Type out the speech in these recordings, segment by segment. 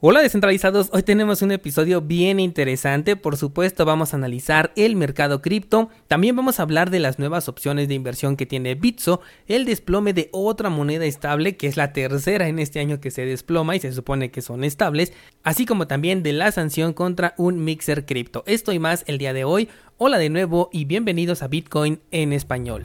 Hola descentralizados, hoy tenemos un episodio bien interesante, por supuesto vamos a analizar el mercado cripto, también vamos a hablar de las nuevas opciones de inversión que tiene Bitso, el desplome de otra moneda estable que es la tercera en este año que se desploma y se supone que son estables, así como también de la sanción contra un mixer cripto. Esto y más el día de hoy, hola de nuevo y bienvenidos a Bitcoin en español.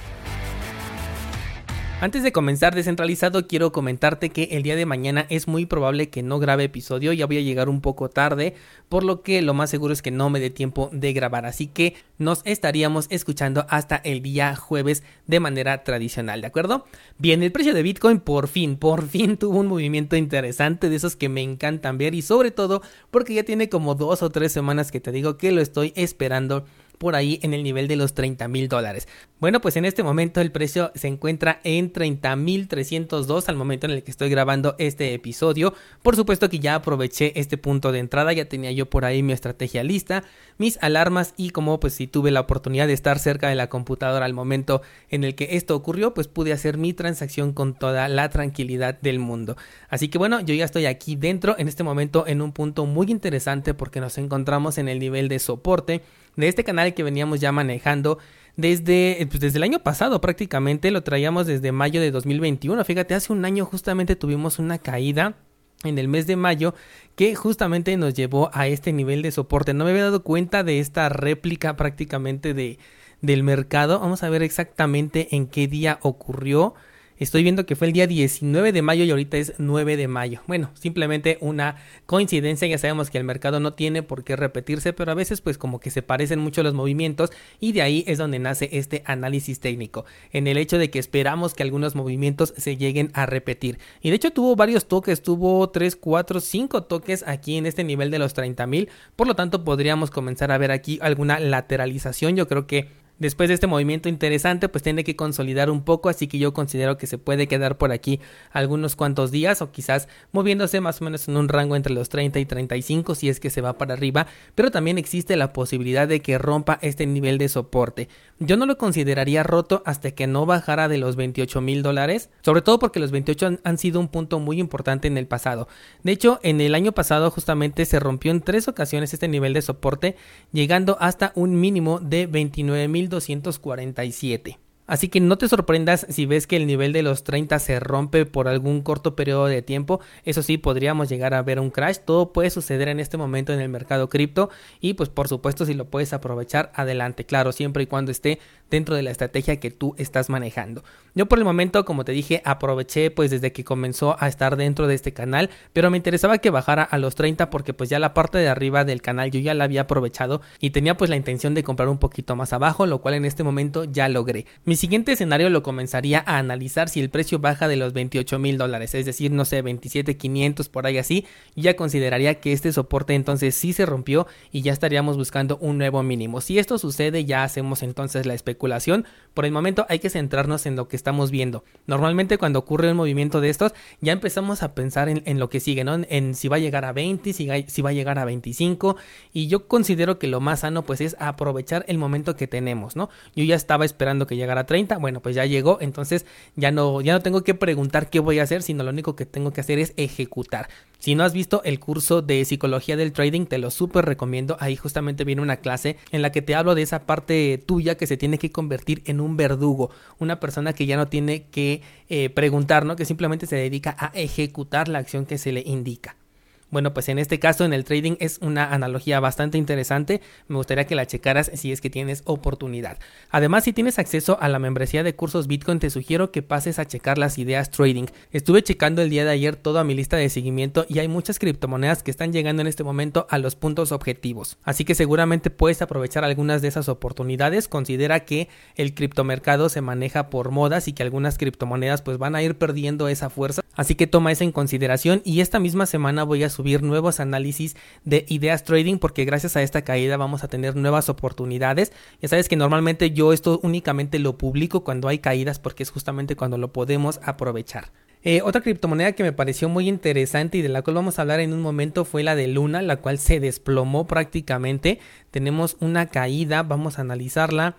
Antes de comenzar descentralizado, quiero comentarte que el día de mañana es muy probable que no grabe episodio, ya voy a llegar un poco tarde, por lo que lo más seguro es que no me dé tiempo de grabar, así que nos estaríamos escuchando hasta el día jueves de manera tradicional, ¿de acuerdo? Bien, el precio de Bitcoin por fin, por fin tuvo un movimiento interesante de esos que me encantan ver y sobre todo porque ya tiene como dos o tres semanas que te digo que lo estoy esperando por ahí en el nivel de los 30 mil dólares. Bueno, pues en este momento el precio se encuentra en 30 mil 302 al momento en el que estoy grabando este episodio. Por supuesto que ya aproveché este punto de entrada, ya tenía yo por ahí mi estrategia lista, mis alarmas y como pues si tuve la oportunidad de estar cerca de la computadora al momento en el que esto ocurrió, pues pude hacer mi transacción con toda la tranquilidad del mundo. Así que bueno, yo ya estoy aquí dentro en este momento en un punto muy interesante porque nos encontramos en el nivel de soporte de este canal que veníamos ya manejando desde, pues, desde el año pasado prácticamente, lo traíamos desde mayo de 2021. Fíjate, hace un año justamente tuvimos una caída en el mes de mayo que justamente nos llevó a este nivel de soporte. No me había dado cuenta de esta réplica prácticamente de, del mercado. Vamos a ver exactamente en qué día ocurrió. Estoy viendo que fue el día 19 de mayo y ahorita es 9 de mayo. Bueno, simplemente una coincidencia. Ya sabemos que el mercado no tiene por qué repetirse, pero a veces pues como que se parecen mucho los movimientos y de ahí es donde nace este análisis técnico. En el hecho de que esperamos que algunos movimientos se lleguen a repetir. Y de hecho tuvo varios toques, tuvo 3, 4, 5 toques aquí en este nivel de los 30 mil. Por lo tanto podríamos comenzar a ver aquí alguna lateralización. Yo creo que Después de este movimiento interesante, pues tiene que consolidar un poco, así que yo considero que se puede quedar por aquí algunos cuantos días o quizás moviéndose más o menos en un rango entre los 30 y 35 si es que se va para arriba, pero también existe la posibilidad de que rompa este nivel de soporte. Yo no lo consideraría roto hasta que no bajara de los 28 mil dólares, sobre todo porque los 28 han, sido un punto muy importante en el pasado. De hecho, en el año pasado justamente se rompió en tres ocasiones este nivel de soporte, llegando hasta un mínimo de 29 mil 247. Así que no te sorprendas si ves que el nivel de los 30 se rompe por algún corto periodo de tiempo. Eso sí, podríamos llegar a ver un crash. Todo puede suceder en este momento en el mercado cripto. Y pues por supuesto si lo puedes aprovechar, adelante. Claro, siempre y cuando esté dentro de la estrategia que tú estás manejando. Yo por el momento, como te dije, aproveché pues desde que comenzó a estar dentro de este canal, pero me interesaba que bajara a los 30 porque pues ya la parte de arriba del canal yo ya la había aprovechado y tenía pues la intención de comprar un poquito más abajo, lo cual en este momento ya logré. Siguiente escenario lo comenzaría a analizar si el precio baja de los 28 mil dólares, es decir, no sé, 27,500 por ahí así, ya consideraría que este soporte entonces sí se rompió y ya estaríamos buscando un nuevo mínimo. Si esto sucede, ya hacemos entonces la especulación por el momento hay que centrarnos en lo que estamos viendo. Normalmente cuando ocurre un movimiento de estos, ya empezamos a pensar en, lo que sigue, ¿no? En, si va a llegar a 20, si, si va a llegar a 25. Y yo considero que lo más sano pues es aprovechar el momento que tenemos, ¿no? Yo ya estaba esperando que llegara a 30, bueno, pues ya llegó, entonces ya no, ya no tengo que preguntar qué voy a hacer, sino lo único que tengo que hacer es ejecutar. Si no has visto el curso de psicología del trading, te lo súper recomiendo. Ahí justamente viene una clase en la que te hablo de esa parte tuya que se tiene que convertir en un verdugo, una persona que ya no tiene que eh, preguntar, ¿no? que simplemente se dedica a ejecutar la acción que se le indica. Bueno, pues en este caso en el trading es una analogía bastante interesante. Me gustaría que la checaras si es que tienes oportunidad. Además, si tienes acceso a la membresía de cursos Bitcoin, te sugiero que pases a checar las ideas trading. Estuve checando el día de ayer toda mi lista de seguimiento y hay muchas criptomonedas que están llegando en este momento a los puntos objetivos. Así que seguramente puedes aprovechar algunas de esas oportunidades. Considera que el criptomercado se maneja por modas y que algunas criptomonedas pues van a ir perdiendo esa fuerza. Así que toma eso en consideración y esta misma semana voy a subir nuevos análisis de ideas trading porque gracias a esta caída vamos a tener nuevas oportunidades. Ya sabes que normalmente yo esto únicamente lo publico cuando hay caídas porque es justamente cuando lo podemos aprovechar. Eh, otra criptomoneda que me pareció muy interesante y de la cual vamos a hablar en un momento fue la de Luna, la cual se desplomó prácticamente. Tenemos una caída, vamos a analizarla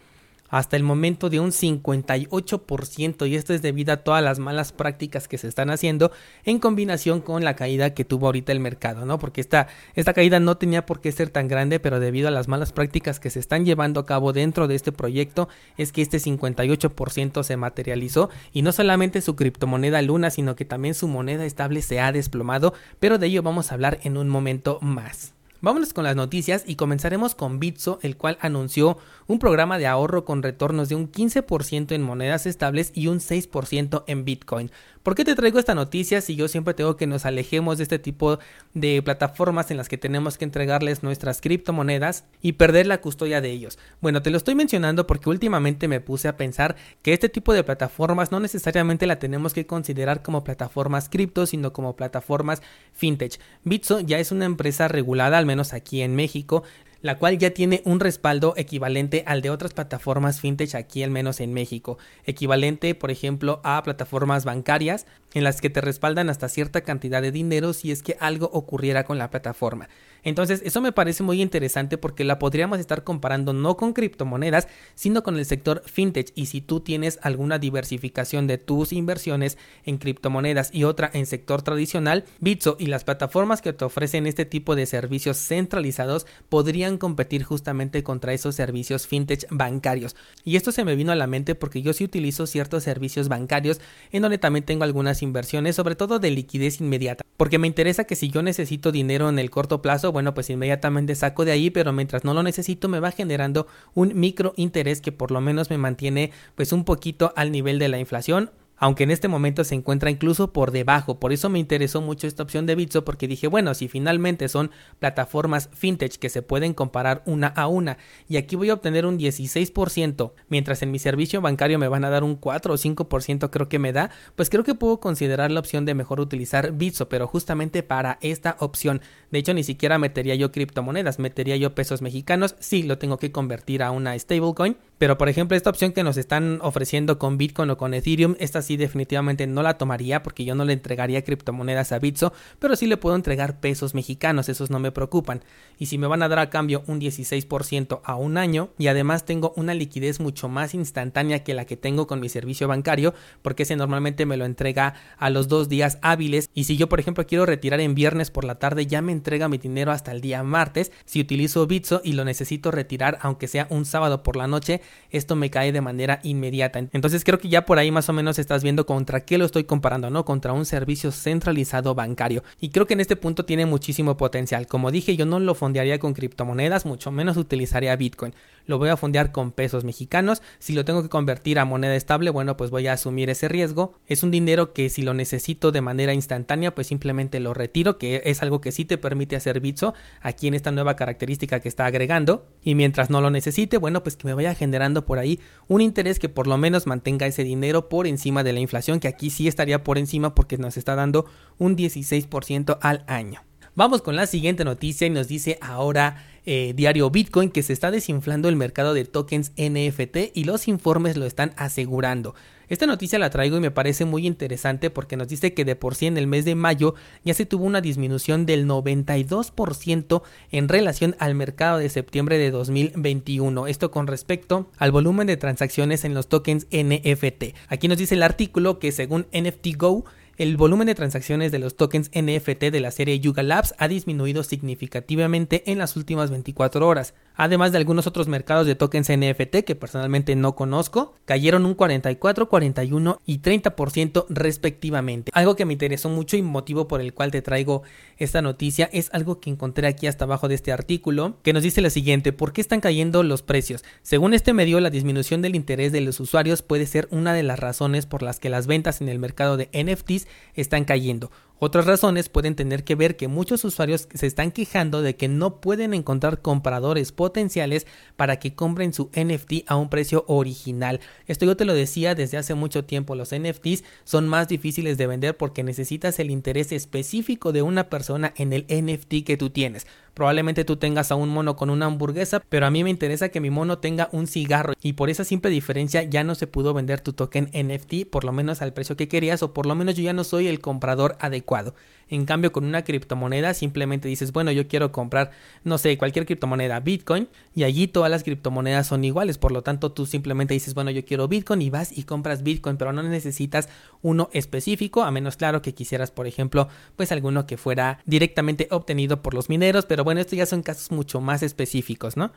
hasta el momento de un 58% y esto es debido a todas las malas prácticas que se están haciendo en combinación con la caída que tuvo ahorita el mercado, ¿no? Porque esta, esta caída no tenía por qué ser tan grande, pero debido a las malas prácticas que se están llevando a cabo dentro de este proyecto es que este 58% se materializó y no solamente su criptomoneda Luna, sino que también su moneda estable se ha desplomado, pero de ello vamos a hablar en un momento más. Vámonos con las noticias y comenzaremos con Bitso, el cual anunció un programa de ahorro con retornos de un 15% en monedas estables y un 6% en Bitcoin. ¿Por qué te traigo esta noticia si yo siempre tengo que nos alejemos de este tipo de plataformas en las que tenemos que entregarles nuestras criptomonedas y perder la custodia de ellos? Bueno, te lo estoy mencionando porque últimamente me puse a pensar que este tipo de plataformas no necesariamente la tenemos que considerar como plataformas cripto, sino como plataformas fintech. Bitso ya es una empresa regulada, al menos aquí en México la cual ya tiene un respaldo equivalente al de otras plataformas fintech aquí al menos en México, equivalente por ejemplo a plataformas bancarias en las que te respaldan hasta cierta cantidad de dinero si es que algo ocurriera con la plataforma. Entonces, eso me parece muy interesante porque la podríamos estar comparando no con criptomonedas, sino con el sector fintech. Y si tú tienes alguna diversificación de tus inversiones en criptomonedas y otra en sector tradicional, Bitso y las plataformas que te ofrecen este tipo de servicios centralizados podrían competir justamente contra esos servicios fintech bancarios. Y esto se me vino a la mente porque yo sí utilizo ciertos servicios bancarios en donde también tengo algunas inversiones, sobre todo de liquidez inmediata, porque me interesa que si yo necesito dinero en el corto plazo, bueno, pues inmediatamente saco de ahí, pero mientras no lo necesito me va generando un micro interés que por lo menos me mantiene pues un poquito al nivel de la inflación aunque en este momento se encuentra incluso por debajo. Por eso me interesó mucho esta opción de Bitso porque dije, bueno, si finalmente son plataformas fintech que se pueden comparar una a una y aquí voy a obtener un 16%, mientras en mi servicio bancario me van a dar un 4 o 5% creo que me da, pues creo que puedo considerar la opción de mejor utilizar Bitso, pero justamente para esta opción. De hecho, ni siquiera metería yo criptomonedas, metería yo pesos mexicanos, sí lo tengo que convertir a una stablecoin, pero por ejemplo esta opción que nos están ofreciendo con Bitcoin o con Ethereum, esta sí definitivamente no la tomaría porque yo no le entregaría criptomonedas a Bitso, pero sí le puedo entregar pesos mexicanos, esos no me preocupan. Y si me van a dar a cambio un 16% a un año y además tengo una liquidez mucho más instantánea que la que tengo con mi servicio bancario, porque ese normalmente me lo entrega a los dos días hábiles y si yo por ejemplo quiero retirar en viernes por la tarde ya me entrega mi dinero hasta el día martes, si utilizo Bitso y lo necesito retirar aunque sea un sábado por la noche, esto me cae de manera inmediata. Entonces creo que ya por ahí más o menos estás viendo contra qué lo estoy comparando, ¿no? Contra un servicio centralizado bancario. Y creo que en este punto tiene muchísimo potencial. Como dije, yo no lo fondearía con criptomonedas, mucho menos utilizaría Bitcoin. Lo voy a fondear con pesos mexicanos. Si lo tengo que convertir a moneda estable, bueno, pues voy a asumir ese riesgo. Es un dinero que si lo necesito de manera instantánea, pues simplemente lo retiro, que es algo que sí te permite hacer Bitso aquí en esta nueva característica que está agregando. Y mientras no lo necesite, bueno, pues que me vaya generando por ahí un interés que por lo menos mantenga ese dinero por encima de la inflación, que aquí sí estaría por encima porque nos está dando un 16% al año. Vamos con la siguiente noticia y nos dice ahora eh, diario Bitcoin que se está desinflando el mercado de tokens NFT y los informes lo están asegurando. Esta noticia la traigo y me parece muy interesante porque nos dice que de por sí en el mes de mayo ya se tuvo una disminución del 92% en relación al mercado de septiembre de 2021. Esto con respecto al volumen de transacciones en los tokens NFT. Aquí nos dice el artículo que según NFT Go el volumen de transacciones de los tokens NFT de la serie Yuga Labs ha disminuido significativamente en las últimas 24 horas. Además de algunos otros mercados de tokens NFT que personalmente no conozco, cayeron un 44, 41 y 30% respectivamente. Algo que me interesó mucho y motivo por el cual te traigo esta noticia es algo que encontré aquí hasta abajo de este artículo, que nos dice lo siguiente, ¿por qué están cayendo los precios? Según este medio, la disminución del interés de los usuarios puede ser una de las razones por las que las ventas en el mercado de NFTs están cayendo. Otras razones pueden tener que ver que muchos usuarios se están quejando de que no pueden encontrar compradores potenciales para que compren su NFT a un precio original. Esto yo te lo decía desde hace mucho tiempo, los NFTs son más difíciles de vender porque necesitas el interés específico de una persona en el NFT que tú tienes. Probablemente tú tengas a un mono con una hamburguesa, pero a mí me interesa que mi mono tenga un cigarro y por esa simple diferencia ya no se pudo vender tu token NFT por lo menos al precio que querías o por lo menos yo ya no soy el comprador adecuado. En cambio, con una criptomoneda simplemente dices, bueno, yo quiero comprar, no sé, cualquier criptomoneda, Bitcoin, y allí todas las criptomonedas son iguales. Por lo tanto, tú simplemente dices, bueno, yo quiero Bitcoin y vas y compras Bitcoin, pero no necesitas uno específico, a menos claro que quisieras, por ejemplo, pues alguno que fuera directamente obtenido por los mineros, pero bueno, esto ya son casos mucho más específicos, ¿no?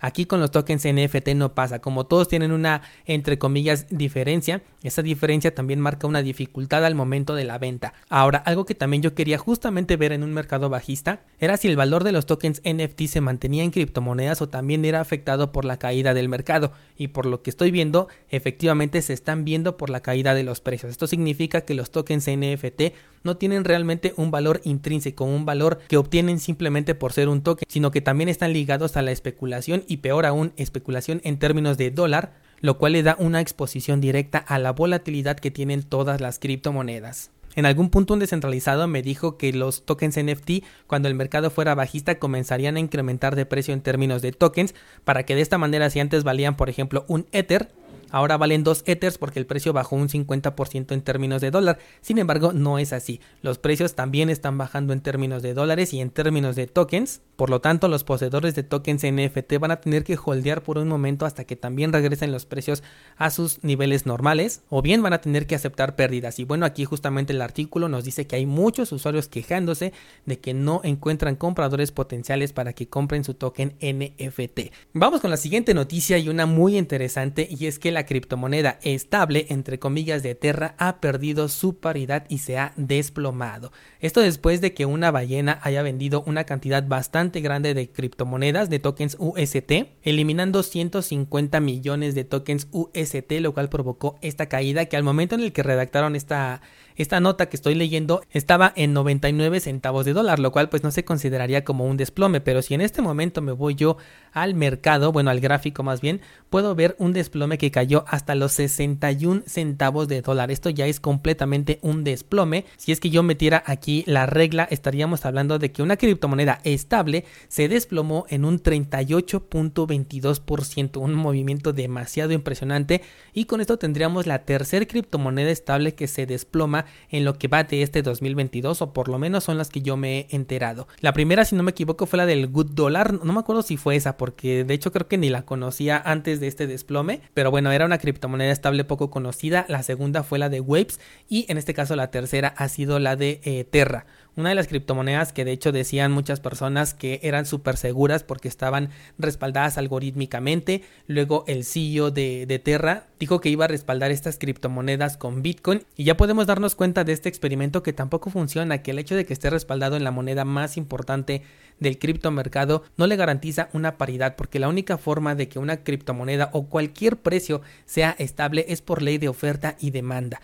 Aquí con los tokens NFT no pasa. Como todos tienen una, entre comillas, diferencia, esa diferencia también marca una dificultad al momento de la venta. Ahora, algo que también yo quería justamente ver en un mercado bajista era si el valor de los tokens NFT se mantenía en criptomonedas o también era afectado por la caída del mercado. Y por lo que estoy viendo, efectivamente se están viendo por la caída de los precios. Esto significa que los tokens NFT no tienen realmente un valor intrínseco, un valor que obtienen simplemente por ser un token, sino que también están ligados a la especulación y peor aún especulación en términos de dólar, lo cual le da una exposición directa a la volatilidad que tienen todas las criptomonedas. En algún punto un descentralizado me dijo que los tokens NFT cuando el mercado fuera bajista comenzarían a incrementar de precio en términos de tokens para que de esta manera si antes valían por ejemplo un Ether Ahora valen 2 Ethers porque el precio bajó un 50% en términos de dólar. Sin embargo, no es así. Los precios también están bajando en términos de dólares y en términos de tokens. Por lo tanto, los poseedores de tokens NFT van a tener que holdear por un momento hasta que también regresen los precios a sus niveles normales o bien van a tener que aceptar pérdidas. Y bueno, aquí justamente el artículo nos dice que hay muchos usuarios quejándose de que no encuentran compradores potenciales para que compren su token NFT. Vamos con la siguiente noticia y una muy interesante y es que la criptomoneda estable, entre comillas, de Terra ha perdido su paridad y se ha desplomado. Esto después de que una ballena haya vendido una cantidad bastante grande de criptomonedas de tokens UST, eliminando 150 millones de tokens UST, lo cual provocó esta caída que al momento en el que redactaron esta esta nota que estoy leyendo estaba en 99 centavos de dólar, lo cual pues no se consideraría como un desplome, pero si en este momento me voy yo al mercado, bueno, al gráfico más bien, puedo ver un desplome que cayó hasta los 61 centavos de dólar. Esto ya es completamente un desplome. Si es que yo metiera aquí la regla, estaríamos hablando de que una criptomoneda estable se desplomó en un 38.22%, un movimiento demasiado impresionante y con esto tendríamos la tercera criptomoneda estable que se desploma en lo que va de este 2022 o por lo menos son las que yo me he enterado. La primera, si no me equivoco, fue la del Good Dollar, no me acuerdo si fue esa porque de hecho creo que ni la conocía antes de este desplome, pero bueno, era una criptomoneda estable poco conocida. La segunda fue la de Waves y en este caso la tercera ha sido la de eh, Terra una de las criptomonedas que de hecho decían muchas personas que eran súper seguras porque estaban respaldadas algorítmicamente. Luego el CEO de, de, Terra dijo que iba a respaldar estas criptomonedas con Bitcoin y ya podemos darnos cuenta de este experimento que tampoco funciona, que el hecho de que esté respaldado en la moneda más importante del criptomercado no le garantiza una paridad porque la única forma de que una criptomoneda o cualquier precio sea estable es por ley de oferta y demanda.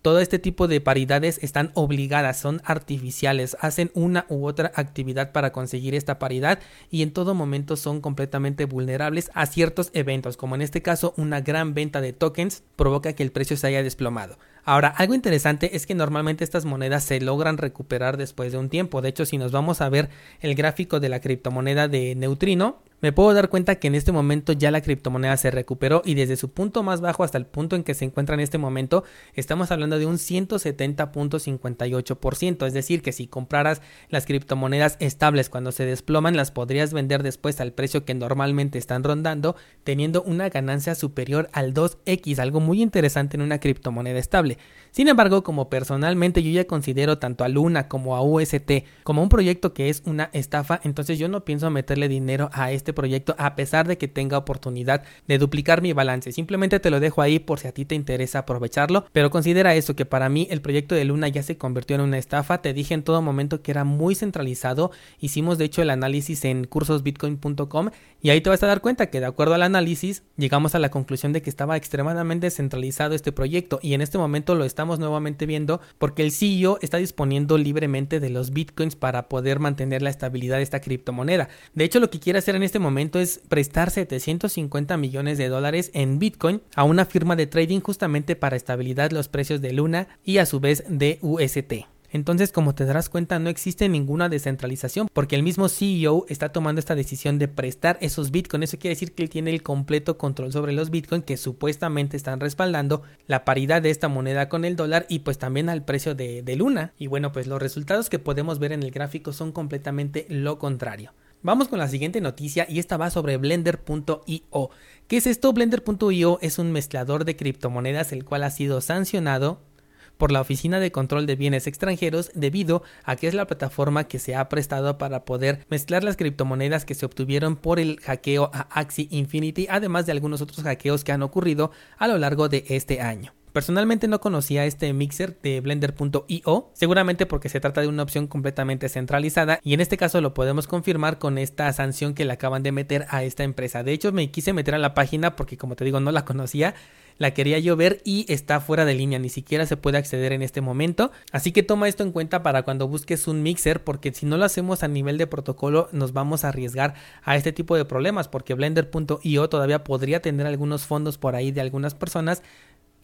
Todo este tipo de paridades están obligadas, son artificiales, hacen una u otra actividad para conseguir esta paridad y en todo momento son completamente vulnerables a ciertos eventos, como en este caso una gran venta de tokens provoca que el precio se haya desplomado. Ahora, algo interesante es que normalmente estas monedas se logran recuperar después de un tiempo. De hecho, si nos vamos a ver el gráfico de la criptomoneda de Neutrino, me puedo dar cuenta que en este momento ya la criptomoneda se recuperó y desde su punto más bajo hasta el punto en que se encuentra en este momento estamos hablando de un 170.58%, es decir que si compraras las criptomonedas estables cuando se desploman las podrías vender después al precio que normalmente están rondando teniendo una ganancia superior al 2x, algo muy interesante en una criptomoneda estable. Sin embargo, como personalmente yo ya considero tanto a Luna como a UST como un proyecto que es una estafa, entonces yo no pienso meterle dinero a este este proyecto a pesar de que tenga oportunidad de duplicar mi balance. Simplemente te lo dejo ahí por si a ti te interesa aprovecharlo, pero considera eso que para mí el proyecto de Luna ya se convirtió en una estafa. Te dije en todo momento que era muy centralizado. Hicimos de hecho el análisis en cursosbitcoin.com y ahí te vas a dar cuenta que de acuerdo al análisis llegamos a la conclusión de que estaba extremadamente centralizado este proyecto y en este momento lo estamos nuevamente viendo porque el CEO está disponiendo libremente de los bitcoins para poder mantener la estabilidad de esta criptomoneda. De hecho lo que quiere hacer en este momento es prestar 750 millones de dólares en bitcoin a una firma de trading justamente para estabilizar los precios de Luna y a su vez de UST. Entonces, como te darás cuenta, no existe ninguna descentralización porque el mismo CEO está tomando esta decisión de prestar esos bitcoins. Eso quiere decir que él tiene el completo control sobre los bitcoins que supuestamente están respaldando la paridad de esta moneda con el dólar y pues también al precio de Luna. Y bueno, pues los resultados que podemos ver en el gráfico son completamente lo contrario. Vamos con la siguiente noticia y esta va sobre blender.io. ¿Qué es esto? Blender.io es un mezclador de criptomonedas el cual ha sido sancionado por la Oficina de Control de Bienes Extranjeros debido a que es la plataforma que se ha prestado para poder mezclar las criptomonedas que se obtuvieron por el hackeo a Axie Infinity, además de algunos otros hackeos que han ocurrido a lo largo de este año. Personalmente no conocía este mixer de blender.io, seguramente porque se trata de una opción completamente centralizada y en este caso lo podemos confirmar con esta sanción que le acaban de meter a esta empresa. De hecho me quise meter a la página porque como te digo no la conocía la quería yo ver y está fuera de línea, ni siquiera se puede acceder en este momento. Así que toma esto en cuenta para cuando busques un mixer, porque si no lo hacemos a nivel de protocolo, nos vamos a arriesgar a este tipo de problemas, porque Blender.io todavía podría tener algunos fondos por ahí de algunas personas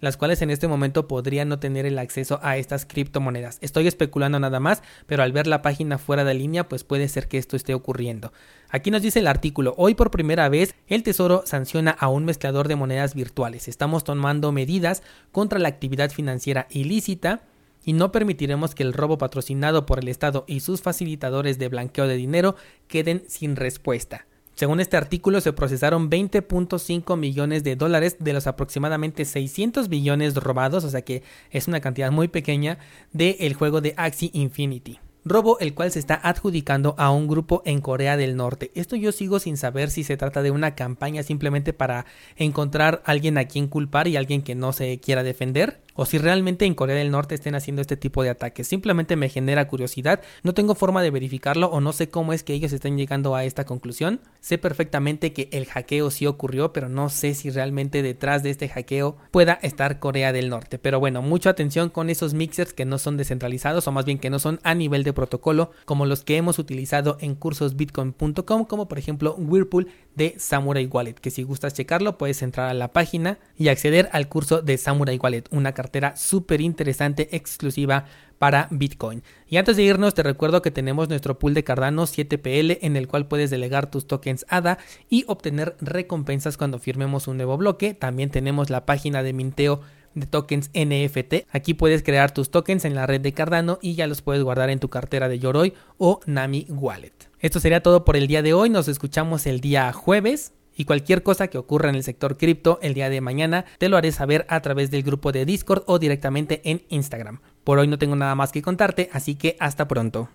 las cuales en este momento podrían no tener el acceso a estas criptomonedas. Estoy especulando nada más, pero al ver la página fuera de línea, pues puede ser que esto esté ocurriendo. Aquí nos dice el artículo, hoy por primera vez el Tesoro sanciona a un mezclador de monedas virtuales. Estamos tomando medidas contra la actividad financiera ilícita y no permitiremos que el robo patrocinado por el Estado y sus facilitadores de blanqueo de dinero queden sin respuesta. Según este artículo, se procesaron 20.5 millones de dólares de los aproximadamente 600 billones robados, o sea que es una cantidad muy pequeña del juego de Axie Infinity robo el cual se está adjudicando a un grupo en Corea del Norte. Esto yo sigo sin saber si se trata de una campaña simplemente para encontrar alguien a quien culpar y alguien que no se quiera defender o si realmente en Corea del Norte estén haciendo este tipo de ataques. Simplemente me genera curiosidad, no tengo forma de verificarlo o no sé cómo es que ellos están llegando a esta conclusión. Sé perfectamente que el hackeo sí ocurrió, pero no sé si realmente detrás de este hackeo pueda estar Corea del Norte. Pero bueno, mucha atención con esos mixers que no son descentralizados o más bien que no son a nivel de protocolo como los que hemos utilizado en cursosbitcoin.com como por ejemplo Whirlpool de Samurai Wallet, que si gustas checarlo puedes entrar a la página y acceder al curso de Samurai Wallet, una cartera súper interesante exclusiva para Bitcoin. Y antes de irnos te recuerdo que tenemos nuestro pool de Cardano 7PL en el cual puedes delegar tus tokens ADA y obtener recompensas cuando firmemos un nuevo bloque. También tenemos la página de minteo de tokens NFT. Aquí puedes crear tus tokens en la red de Cardano y ya los puedes guardar en tu cartera de Yoroi o Nami Wallet. Esto sería todo por el día de hoy. Nos escuchamos el día jueves. Y cualquier cosa que ocurra en el sector cripto el día de mañana te lo haré saber a través del grupo de Discord o directamente en Instagram. Por hoy no tengo nada más que contarte, así que hasta pronto.